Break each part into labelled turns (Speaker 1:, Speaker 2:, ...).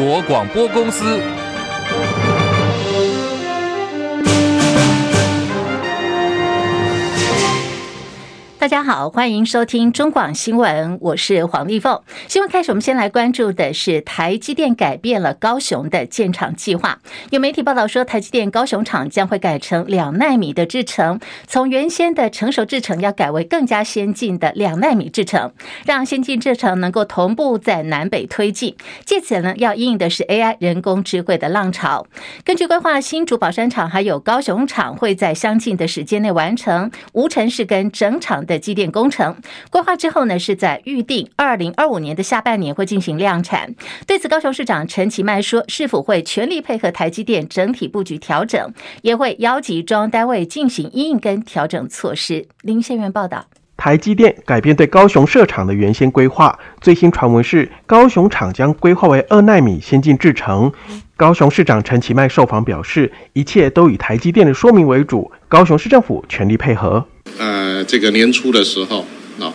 Speaker 1: 国广播公司。
Speaker 2: 大家好，欢迎收听中广新闻，我是黄丽凤。新闻开始，我们先来关注的是台积电改变了高雄的建厂计划。有媒体报道说，台积电高雄厂将会改成两纳米的制程，从原先的成熟制程要改为更加先进的两纳米制程，让先进制程能够同步在南北推进。借此呢，要应的是 AI 人工智慧的浪潮。根据规划，新竹宝山厂还有高雄厂会在相近的时间内完成无尘室跟整厂的机电工程规划之后呢，是在预定二零二五年的下半年会进行量产。对此，高雄市长陈其迈说，是否会全力配合台积电整体布局调整，也会邀集中央单位进行因应跟调整措施。林先元报道，
Speaker 3: 台积电改变对高雄设厂的原先规划，最新传闻是高雄厂将规划为二奈米先进制程。高雄市长陈其迈受访表示，一切都以台积电的说明为主，高雄市政府全力配合。
Speaker 4: 呃，这个年初的时候，啊，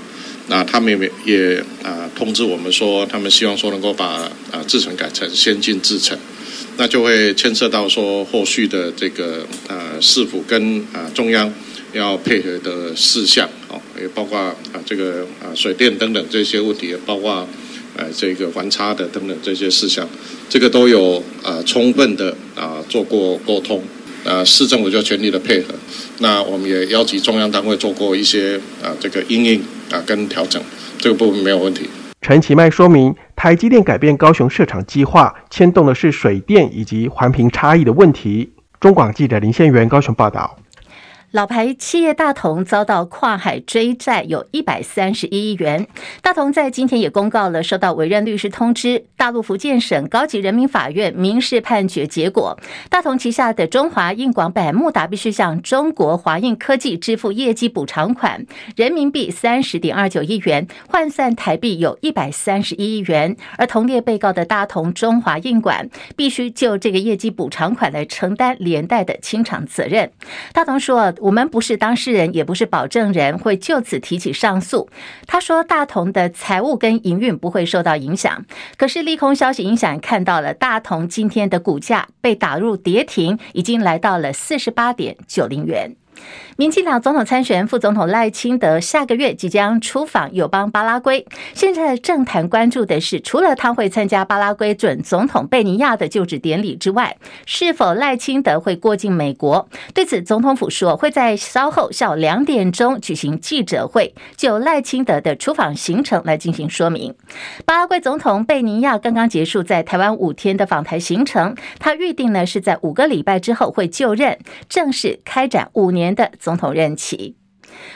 Speaker 4: 那他们也也啊通知我们说，他们希望说能够把啊制程改成先进制程，那就会牵涉到说后续的这个呃市府跟啊中央要配合的事项，也包括啊这个啊水电等等这些问题，也包括呃这个环差的等等这些事项，这个都有啊充分的啊做过沟通。啊，市政府就全力的配合，那我们也邀集中央单位做过一些啊、这个应应啊跟调整，这个部分没有问题。
Speaker 3: 陈其迈说明，台积电改变高雄设厂计划，牵动的是水电以及环评差异的问题。中广记者林宪元高雄报道。
Speaker 2: 老牌企业大同遭到跨海追债，有一百三十一亿元。大同在今天也公告了收到委任律师通知，大陆福建省高级人民法院民事判决结果。大同旗下的中华印广百慕达必须向中国华印科技支付业绩补偿款，人民币三十点二九亿元，换算台币有一百三十一亿元。而同列被告的大同中华印管必须就这个业绩补偿款来承担连带的清偿责任。大同说。我们不是当事人，也不是保证人，会就此提起上诉。他说，大同的财务跟营运不会受到影响。可是利空消息影响，看到了大同今天的股价被打入跌停，已经来到了四十八点九零元。民进党总统参选副总统赖清德下个月即将出访友邦巴拉圭。现在政坛关注的是，除了他会参加巴拉圭准总统贝尼亚的就职典礼之外，是否赖清德会过境美国？对此，总统府说会在稍后下午两点钟举行记者会，就赖清德的出访行程来进行说明。巴拉圭总统贝尼亚刚刚结束在台湾五天的访台行程，他预定呢是在五个礼拜之后会就任，正式开展五年的。总统任期。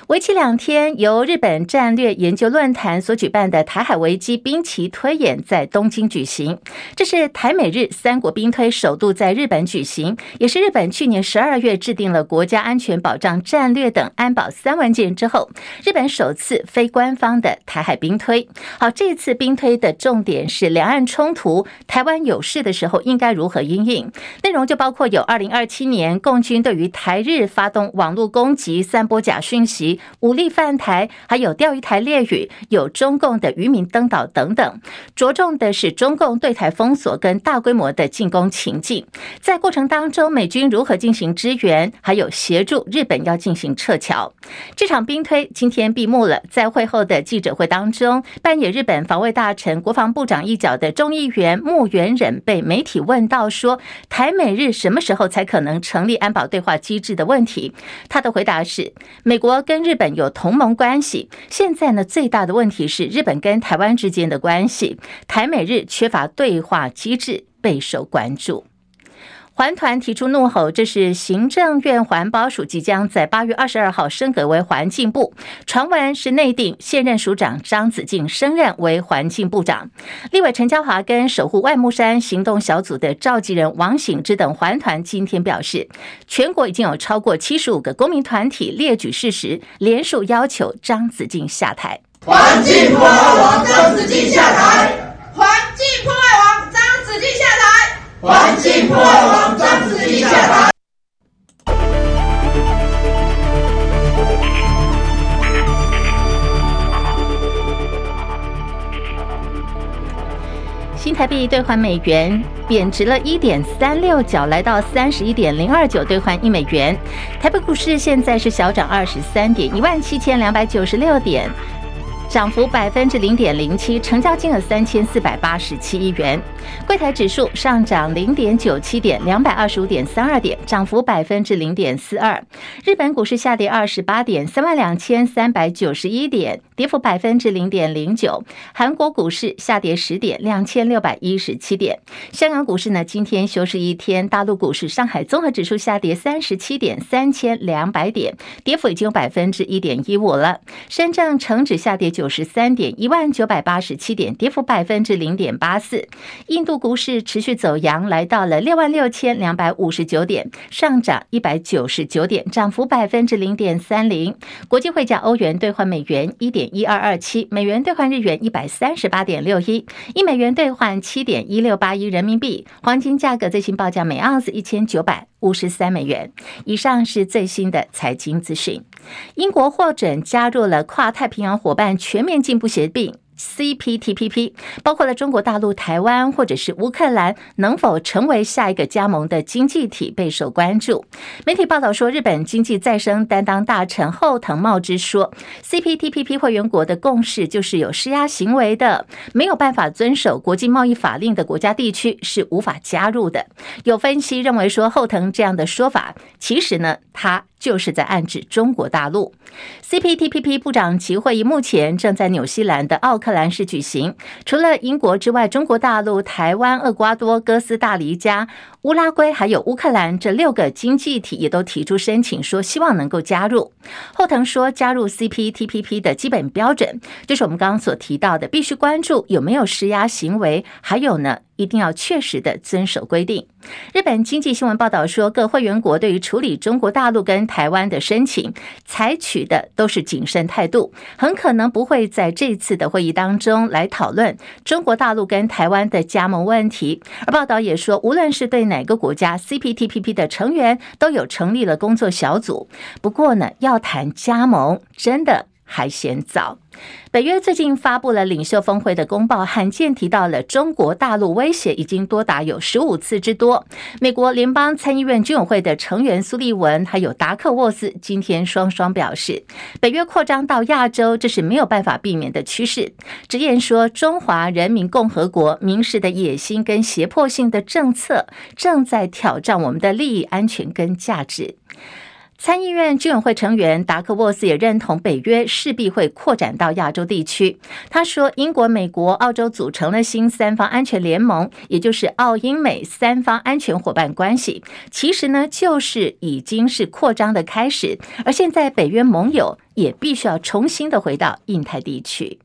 Speaker 2: 为期两天，由日本战略研究论坛所举办的台海危机兵棋推演在东京举行。这是台美日三国兵推首度在日本举行，也是日本去年十二月制定了国家安全保障战略等安保三文件之后，日本首次非官方的台海兵推。好，这次兵推的重点是两岸冲突，台湾有事的时候应该如何应应？内容就包括有二零二七年共军对于台日发动网络攻击、散播假讯及武力犯台，还有钓鱼台列屿，有中共的渔民登岛等等，着重的是中共对台封锁跟大规模的进攻情境。在过程当中，美军如何进行支援，还有协助日本要进行撤侨。这场兵推今天闭幕了，在会后的记者会当中，扮演日本防卫大臣、国防部长一角的众议员木原忍被媒体问到说，台美日什么时候才可能成立安保对话机制的问题，他的回答是：美国。跟日本有同盟关系，现在呢，最大的问题是日本跟台湾之间的关系，台美日缺乏对话机制，备受关注。环团提出怒吼，这是行政院环保署即将在八月二十二号升格为环境部，传闻是内定现任署长张子静升任为环境部长。立委陈嘉华跟守护外木山行动小组的召集人王醒之等环团今天表示，全国已经有超过七十五个公民团体列举事实，联署要求张子静下台。
Speaker 5: 环境破坏王张子静下台！环境！环境破坏王张子静下台。
Speaker 2: 台币兑换美元贬值了一点三六角，来到三十一点零二九兑换一美元。台北股市现在是小涨二十三点，一万七千两百九十六点。涨幅百分之零点零七，成交金额三千四百八十七亿元。柜台指数上涨零点九七点，两百二十五点三二点，涨幅百分之零点四二。日本股市下跌二十八点，三万两千三百九十一点，跌幅百分之零点零九。韩国股市下跌十点，两千六百一十七点。香港股市呢，今天休市一天。大陆股市，上海综合指数下跌三十七点，三千两百点，跌幅已经有百分之一点一五了。深圳成指下跌。九十三点一万九百八十七点，跌幅百分之零点八四。印度股市持续走阳，来到了六万六千两百五十九点，上涨一百九十九点，涨幅百分之零点三零。国际汇价，欧元兑换美元一点一二二七，美元兑换日元一百三十八点六一，一美元兑换七点一六八一人民币。黄金价格最新报价每盎司一千九百五十三美元。以上是最新的财经资讯。英国获准加入了跨太平洋伙伴全面进步协定。CPTPP 包括了中国大陆、台湾或者是乌克兰能否成为下一个加盟的经济体备受关注。媒体报道说，日本经济再生担当大臣后藤茂之说，CPTPP 会员国的共识就是有施压行为的，没有办法遵守国际贸易法令的国家地区是无法加入的。有分析认为说，后藤这样的说法，其实呢，他。就是在暗指中国大陆。CPTPP 部长级会议目前正在纽西兰的奥克兰市举行。除了英国之外，中国大陆、台湾、厄瓜多、哥斯大黎加、乌拉圭还有乌克兰这六个经济体也都提出申请，说希望能够加入。后藤说，加入 CPTPP 的基本标准就是我们刚刚所提到的，必须关注有没有施压行为，还有呢，一定要确实的遵守规定。日本经济新闻报道说，各会员国对于处理中国大陆跟台湾的申请，采取的都是谨慎态度，很可能不会在这次的会议当中来讨论中国大陆跟台湾的加盟问题。而报道也说，无论是对哪个国家，CPTPP 的成员都有成立了工作小组。不过呢，要谈加盟，真的。还嫌早。北约最近发布了领袖峰会的公报，罕见提到了中国大陆威胁，已经多达有十五次之多。美国联邦参议院军委会的成员苏利文还有达克沃斯今天双双表示，北约扩张到亚洲，这是没有办法避免的趋势。直言说，中华人民共和国明示的野心跟胁迫性的政策，正在挑战我们的利益、安全跟价值。参议院军委会成员达克沃斯也认同北约势必会扩展到亚洲地区。他说，英国、美国、澳洲组成了新三方安全联盟，也就是澳英美三方安全伙伴关系。其实呢，就是已经是扩张的开始。而现在，北约盟友也必须要重新的回到印太地区。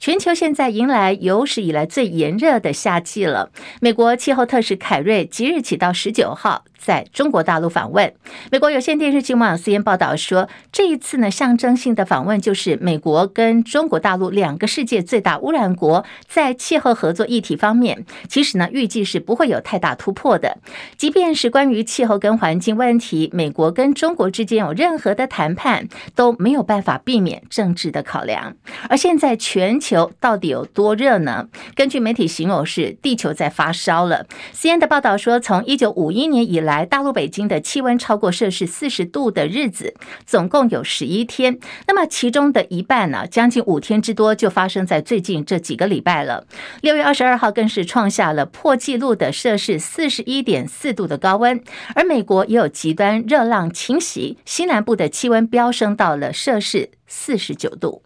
Speaker 2: 全球现在迎来有史以来最炎热的夏季了。美国气候特使凯瑞即日起到十九号在中国大陆访问。美国有线电视新闻网 cn 报道说，这一次呢，象征性的访问就是美国跟中国大陆两个世界最大污染国在气候合作议题方面，其实呢，预计是不会有太大突破的。即便是关于气候跟环境问题，美国跟中国之间有任何的谈判都没有办法避免政治的考量。而现在全球到底有多热呢？根据媒体形容是地球在发烧了。CNN 的报道说，从一九五一年以来，大陆北京的气温超过摄氏四十度的日子，总共有十一天。那么其中的一半呢，将近五天之多，就发生在最近这几个礼拜了。六月二十二号更是创下了破纪录的摄氏四十一点四度的高温。而美国也有极端热浪侵袭，西南部的气温飙升到了摄氏四十九度。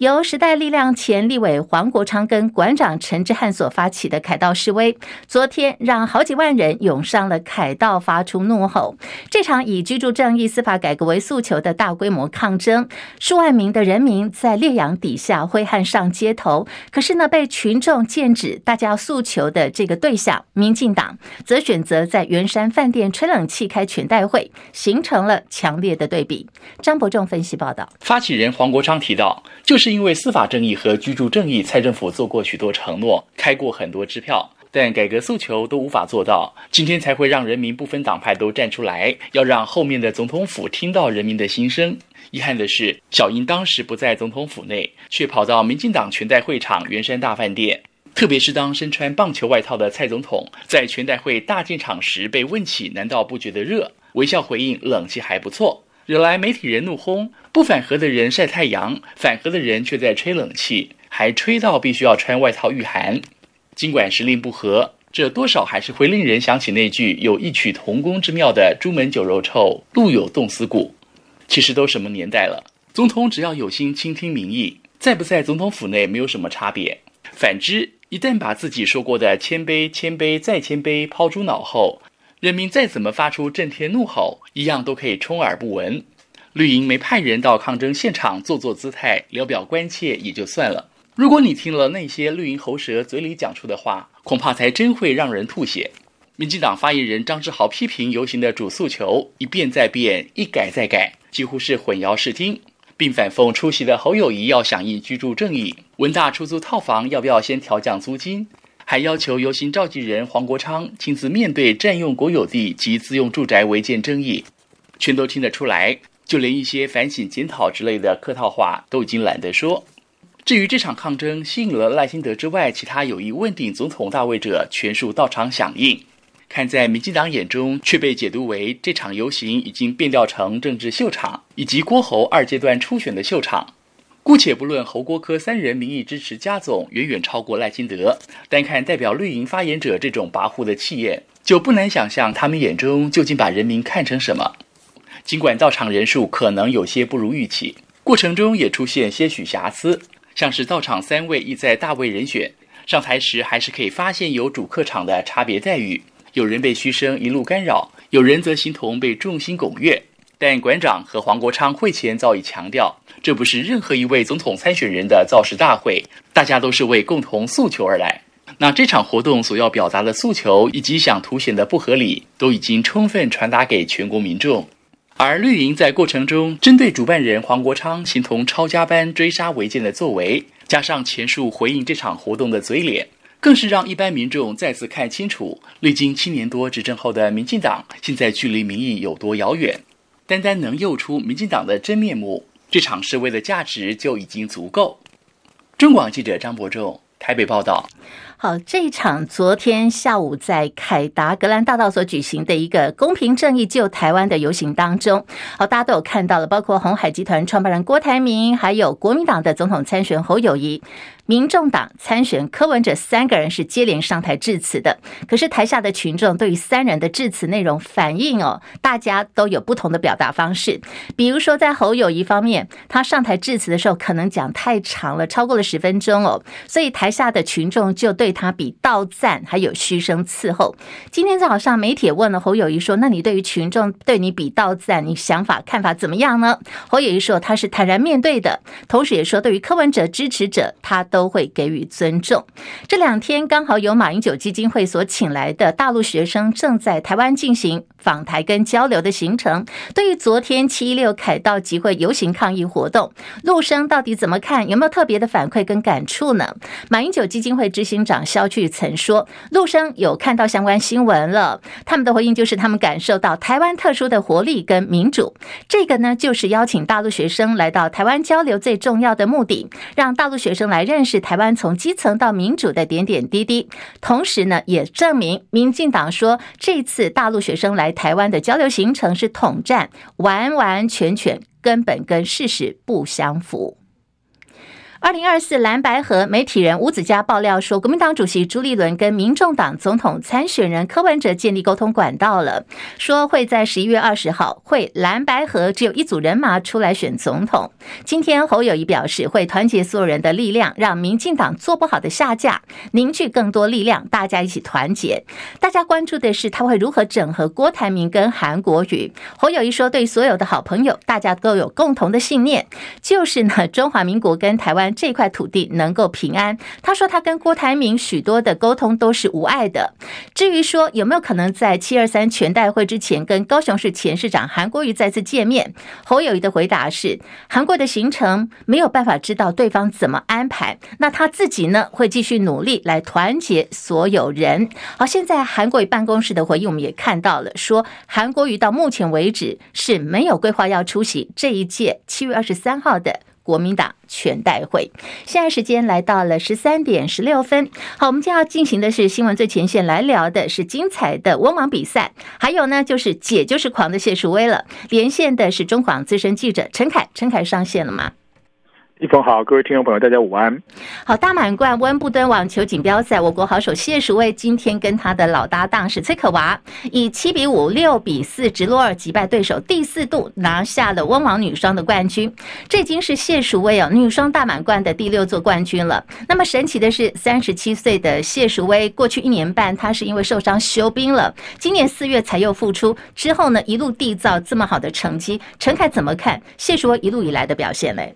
Speaker 2: 由时代力量前立委黄国昌跟馆长陈志汉所发起的凯道示威，昨天让好几万人涌上了凯道，发出怒吼。这场以居住正义、司法改革为诉求的大规模抗争，数万名的人民在烈阳底下挥汗上街头。可是呢，被群众剑指大家诉求的这个对象，民进党则选择在圆山饭店吹冷气开全代会，形成了强烈的对比。张伯仲分析报道，
Speaker 1: 发起人黄国昌提到，就是。因为司法正义和居住正义，蔡政府做过许多承诺，开过很多支票。但改革诉求都无法做到，今天才会让人民不分党派都站出来，要让后面的总统府听到人民的心声。遗憾的是，小英当时不在总统府内，却跑到民进党全代会场圆山大饭店。特别是当身穿棒球外套的蔡总统在全代会大进场时，被问起难道不觉得热？微笑回应冷气还不错，惹来媒体人怒轰。不反核的人晒太阳，反核的人却在吹冷气，还吹到必须要穿外套御寒。尽管时令不合，这多少还是会令人想起那句有异曲同工之妙的“朱门酒肉臭，路有冻死骨”。其实都什么年代了，总统只要有心倾听民意，在不在总统府内没有什么差别。反之，一旦把自己说过的谦卑、谦卑再谦卑抛诸脑后，人民再怎么发出震天怒吼，一样都可以充耳不闻。绿营没派人到抗争现场做做姿态、聊表关切也就算了，如果你听了那些绿营喉舌嘴里讲出的话，恐怕才真会让人吐血。民进党发言人张志豪批评游行的主诉求一变再变，一改再改。几乎是混淆视听，并反讽出席的侯友宜要响应居住正义，文大出租套房要不要先调降租金，还要求游行召集人黄国昌亲自面对占用国有地及自用住宅违建争议，全都听得出来。就连一些反省检讨之类的客套话都已经懒得说。至于这场抗争吸引了赖清德之外，其他有意问鼎总统大位者全数到场响应。看在民进党眼中，却被解读为这场游行已经变调成政治秀场，以及郭侯二阶段初选的秀场。姑且不论侯郭科三人民意支持加总远远超过赖清德，单看代表绿营发言者这种跋扈的气焰，就不难想象他们眼中究竟把人民看成什么。尽管到场人数可能有些不如预期，过程中也出现些许瑕疵，像是到场三位意在大位人选上台时，还是可以发现有主客场的差别待遇。有人被嘘声一路干扰，有人则形同被众星拱月。但馆长和黄国昌会前早已强调，这不是任何一位总统参选人的造势大会，大家都是为共同诉求而来。那这场活动所要表达的诉求，以及想凸显的不合理，都已经充分传达给全国民众。而绿营在过程中针对主办人黄国昌形同抄家般追杀违建的作为，加上前述回应这场活动的嘴脸。更是让一般民众再次看清楚，历经七年多执政后的民进党，现在距离民意有多遥远。单单能诱出民进党的真面目，这场示威的价值就已经足够。中广记者张伯仲台北报道。
Speaker 2: 好，这一场昨天下午在凯达格兰大道所举行的一个公平正义救台湾的游行当中，好，大家都有看到了，包括鸿海集团创办人郭台铭，还有国民党的总统参选侯友谊。民众党参选柯文哲三个人是接连上台致辞的，可是台下的群众对于三人的致辞内容反应哦，大家都有不同的表达方式。比如说在侯友谊方面，他上台致辞的时候可能讲太长了，超过了十分钟哦，所以台下的群众就对他比道赞，还有嘘声伺候。今天早上媒体问了侯友谊说：“那你对于群众对你比道赞，你想法看法怎么样呢？”侯友谊说：“他是坦然面对的，同时也说对于柯文哲支持者，他都。”都会给予尊重。这两天刚好有马英九基金会所请来的大陆学生正在台湾进行访台跟交流的行程。对于昨天七一六凯道集会游行抗议活动，陆生到底怎么看？有没有特别的反馈跟感触呢？马英九基金会执行长萧巨曾说，陆生有看到相关新闻了。他们的回应就是，他们感受到台湾特殊的活力跟民主。这个呢，就是邀请大陆学生来到台湾交流最重要的目的，让大陆学生来认识。台湾从基层到民主的点点滴滴，同时呢，也证明民进党说这次大陆学生来台湾的交流行程是统战，完完全全根本跟事实不相符。二零二四蓝白合媒体人吴子嘉爆料说，国民党主席朱立伦跟民众党总统参选人柯文哲建立沟通管道了，说会在十一月二十号会蓝白合只有一组人马出来选总统。今天侯友宜表示会团结所有人的力量，让民进党做不好的下架，凝聚更多力量，大家一起团结。大家关注的是他会如何整合郭台铭跟韩国瑜。侯友宜说，对所有的好朋友，大家都有共同的信念，就是呢，中华民国跟台湾。这块土地能够平安。他说他跟郭台铭许多的沟通都是无碍的。至于说有没有可能在七二三全代会之前跟高雄市前市长韩国瑜再次见面，侯友谊的回答是：韩国的行程没有办法知道对方怎么安排，那他自己呢会继续努力来团结所有人。好，现在韩国瑜办公室的回应我们也看到了，说韩国瑜到目前为止是没有规划要出席这一届七月二十三号的国民党全代会。现在时间来到了十三点十六分，好，我们将要进行的是新闻最前线，来聊的是精彩的温网比赛，还有呢就是姐就是狂的谢淑薇了。连线的是中广资深记者陈凯，陈凯上线了吗？
Speaker 6: 一峰好，各位听众朋友，大家午安。
Speaker 2: 好，大满贯温布敦网球锦标赛，我国好手谢淑薇今天跟他的老搭档是崔可娃，以七比五、六比四直落二击败对手，第四度拿下了温网女双的冠军。这已经是谢淑薇哦女双大满贯的第六座冠军了。那么神奇的是，三十七岁的谢淑薇过去一年半，她是因为受伤休兵了，今年四月才又复出，之后呢一路缔造这么好的成绩。陈凯怎么看谢淑薇一路以来的表现嘞？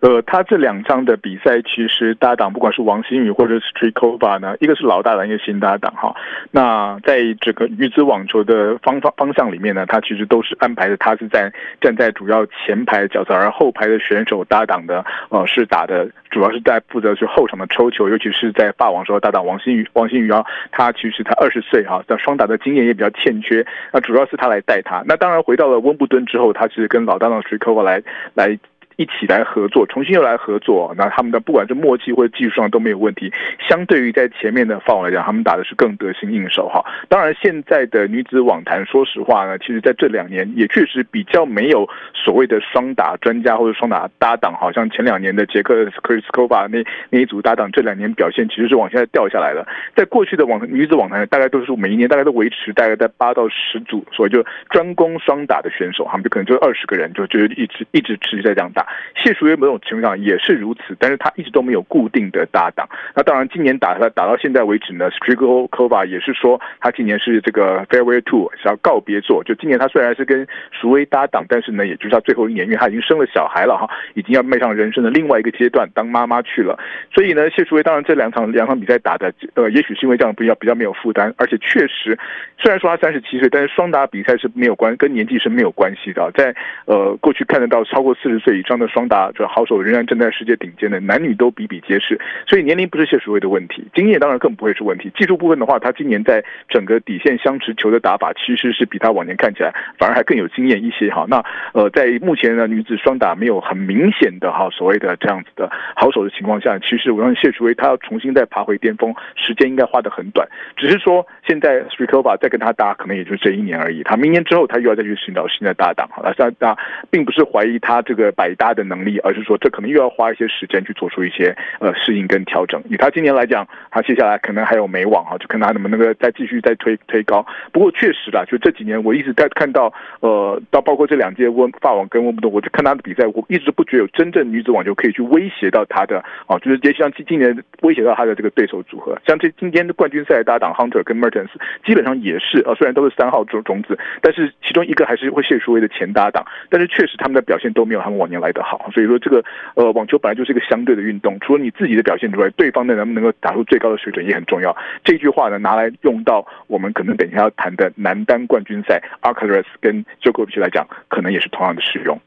Speaker 6: 呃，他这两场的比赛，其实搭档不管是王新宇或者是 Strycova 呢，一个是老搭档，一个新搭档哈。那在整个女子网球的方方方向里面呢，他其实都是安排的，他是在站在主要前排角色，而后排的选手搭档的，呃，是打的主要是在负责是后场的抽球，尤其是在霸王时候搭档王新宇，王新宇啊，他其实他二十岁哈，在双打的经验也比较欠缺，那主要是他来带他。那当然回到了温布敦之后，他其实跟老搭档 Strycova 来来。一起来合作，重新又来合作，那他们的不管是默契或者技术上都没有问题。相对于在前面的范围来讲，他们打的是更得心应手哈。当然，现在的女子网坛，说实话呢，其实在这两年也确实比较没有所谓的双打专家或者双打搭档，好像前两年的捷克 Krejcikova 那那一组搭档，这两年表现其实是往下掉下来了。在过去的网女子网坛，大概都是每一年大概都维持大概在八到十组，所以就专攻双打的选手，他们就可能就二十个人，就就一直一直持续在这样打。谢淑薇某种情况上也是如此，但是他一直都没有固定的搭档。那当然，今年打他打到现在为止呢，Strycova 也是说他今年是这个 Farewell Tour 是要告别作。就今年他虽然是跟淑薇搭档，但是呢，也就是他最后一年，因为他已经生了小孩了哈，已经要迈上人生的另外一个阶段，当妈妈去了。所以呢，谢淑薇当然这两场两场比赛打的，呃，也许是因为这样比较比较没有负担，而且确实虽然说他三十七岁，但是双打比赛是没有关跟年纪是没有关系的。在呃过去看得到超过四十岁以上的双打。这好手仍然站在世界顶尖的，男女都比比皆是，所以年龄不是谢淑薇的问题，经验当然更不会是问题。技术部分的话，他今年在整个底线相持球的打法，其实是比他往年看起来反而还更有经验一些哈。那呃，在目前呢女子双打没有很明显的哈所谓的这样子的好手的情况下，其实我相信谢淑薇她要重新再爬回巅峰，时间应该花得很短。只是说现在 Strycova 再跟他搭，可能也就这一年而已。他明年之后，他又要再去寻找新的搭档。好了，那那并不是怀疑他这个百搭他的能力。而是说，这可能又要花一些时间去做出一些呃适应跟调整。以他今年来讲，他接下来可能还有美网哈，就看他能不能够再继续再推推高。不过确实啦，就这几年我一直在看到呃，到包括这两届温法网跟温布顿，我就看他的比赛，我一直不觉得有真正女子网球可以去威胁到他的啊，就是也像今今年威胁到他的这个对手组合。像这今天的冠军赛搭档 Hunter 跟 Mertens，基本上也是啊，虽然都是三号种种子，但是其中一个还是会谢淑薇的前搭档，但是确实他们的表现都没有他们往年来好。所以说，这个呃，网球本来就是一个相对的运动，除了你自己的表现之外，对方的能不能够打出最高的水准也很重要。这句话呢，拿来用到我们可能等一下要谈的男单冠军赛阿卡拉斯跟 Djokovic 来讲，可能也是同样的适用。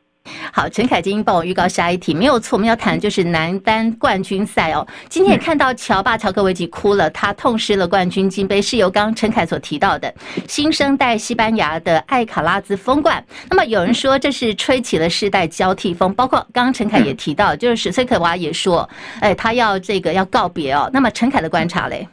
Speaker 2: 好，陈凯金帮我预告下一题，没有错，我们要谈的就是男单冠军赛哦。今天也看到乔巴乔科维奇哭了，他痛失了冠军金杯，是由刚陈凯所提到的新生代西班牙的艾卡拉兹封冠。那么有人说这是吹起了世代交替风，包括刚刚陈凯也提到，就是史崔可娃也说，哎，他要这个要告别哦。那么陈凯的观察嘞？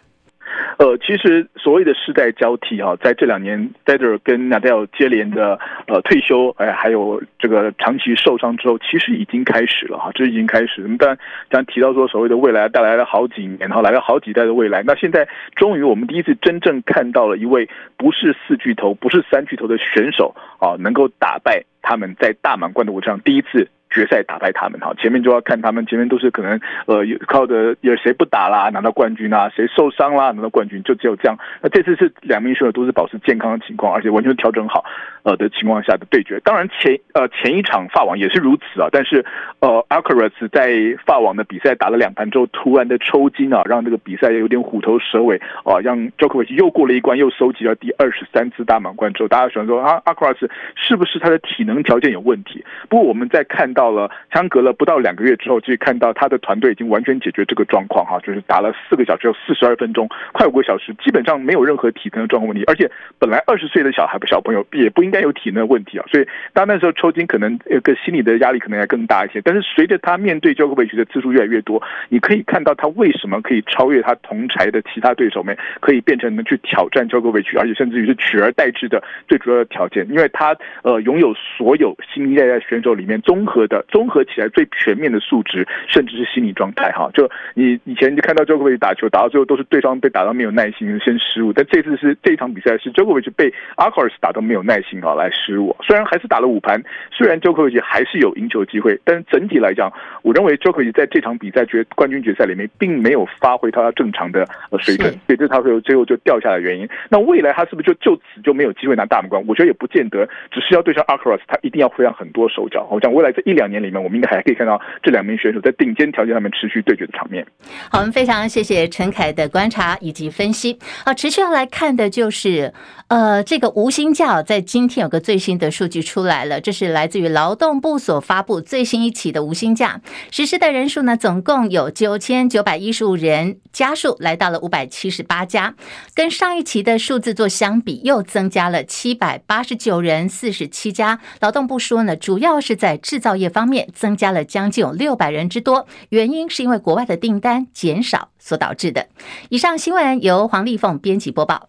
Speaker 6: 呃，其实所谓的世代交替哈，在这两年 f e d e r 跟 Nadal 接连的呃退休，哎，还有这个长期受伤之后，其实已经开始了哈，这已经开始。那么当然，刚提到说所谓的未来带来了好几年，然后来了好几代的未来。那现在终于我们第一次真正看到了一位不是四巨头、不是三巨头的选手啊，能够打败他们在大满贯的舞台上第一次。决赛打败他们哈。前面就要看他们，前面都是可能呃靠着有谁不打啦拿到冠军啊，谁受伤啦拿到冠军，就只有这样。那这次是两名选手都是保持健康的情况，而且完全调整好呃的情况下的对决。当然前呃前一场法网也是如此啊，但是呃 Alcaraz 在法网的比赛打了两盘之后，突然的抽筋啊，让这个比赛有点虎头蛇尾啊，让 Jokovic 又过了一关，又收集了第二十三次大满贯之后，大家喜欢说啊，Alcaraz 是不是他的体能条件有问题？不过我们在看到到了相隔了不到两个月之后，就看到他的团队已经完全解决这个状况哈，就是打了四个小时有四十二分钟，快五个小时，基本上没有任何体能的状况问题，而且本来二十岁的小孩小朋友也不应该有体能问题啊，所以他那时候抽筋可能有个心理的压力可能还更大一些，但是随着他面对 Djokovic 的次数越来越多，你可以看到他为什么可以超越他同台的其他对手们，可以变成能去挑战 Djokovic，而且甚至于是取而代之的最主要的条件，因为他呃拥有所有新一代的选手里面综合的综合起来最全面的素质，甚至是心理状态哈。就你以前就看到 Djokovic 打球打到最后都是对方被打到没有耐心先失误，但这次是这场比赛是 Djokovic 被 Alcaraz 打到没有耐心啊来失误，虽然还是打了五盘，虽然 Djokovic 还是有赢球机会，但是整体来讲，我认为 Djokovic 在这场比赛决冠军决赛里面并没有发挥他正常的水准，所以这是他会最后就掉下来的原因。那未来他是不是就就此就没有机会拿大满贯？我觉得也不见得，只是要对上 Alcaraz，他一定要会让很多手脚。我讲未来这一两年里面，我们应该还可以看到这两名选手在顶尖条件上面持续对决的场面。
Speaker 2: 好，我们非常谢谢陈凯的观察以及分析。好，持续要来看的就是，呃，这个无薪假在今天有个最新的数据出来了，这是来自于劳动部所发布最新一期的无薪假实施的人数呢，总共有九千九百一十五人，家数来到了五百七十八家，跟上一期的数字做相比，又增加了七百八十九人，四十七家。劳动部说呢，主要是在制造业方面增加了将近有六百人之多，原因是因为国外的订单减少所导致的。以上新闻由黄丽凤编辑播报。